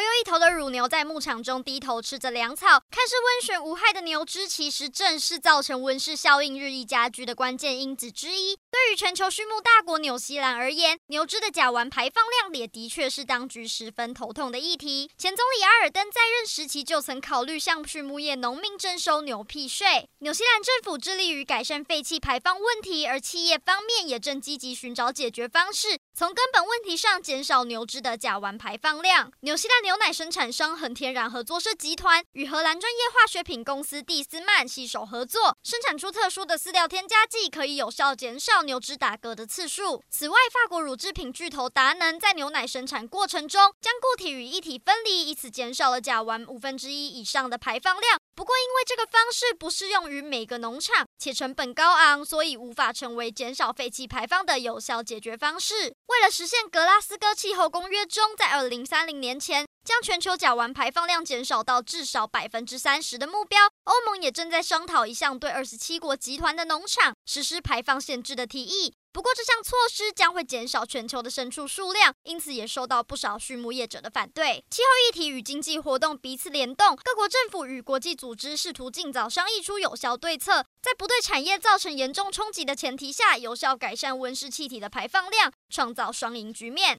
一头又一头的乳牛在牧场中低头吃着粮草，看似温顺无害的牛只，其实正是造成温室效应日益加剧的关键因子之一。对于全球畜牧大国纽西兰而言，牛只的甲烷排放量也的确是当局十分头痛的议题。前总理阿尔登在任时期就曾考虑向畜牧业农民征收牛屁税。纽西兰政府致力于改善废气排放问题，而企业方面也正积极寻找解决方式，从根本问题上减少牛只的甲烷排放量。纽西兰牛牛奶生产商恒天然合作社集团与荷兰专业化学品公司蒂斯曼携手合作，生产出特殊的饲料添加剂，可以有效减少牛只打嗝的次数。此外，法国乳制品巨头达能在牛奶生产过程中将固体与液体分离，以此减少了甲烷五分之一以上的排放量。不过，因为这个方式不适用于每个农场，且成本高昂，所以无法成为减少废气排放的有效解决方式。为了实现格拉斯哥气候公约中在二零三零年前将全球甲烷排放量减少到至少百分之三十的目标，欧盟也正在商讨一项对二十七国集团的农场实施排放限制的提议。不过，这项措施将会减少全球的牲畜数量，因此也受到不少畜牧业者的反对。气候议题与经济活动彼此联动，各国政府与国际组织试图尽早商议出有效对策，在不对产业造成严重冲击的前提下，有效改善温室气体的排放量，创造双赢局面。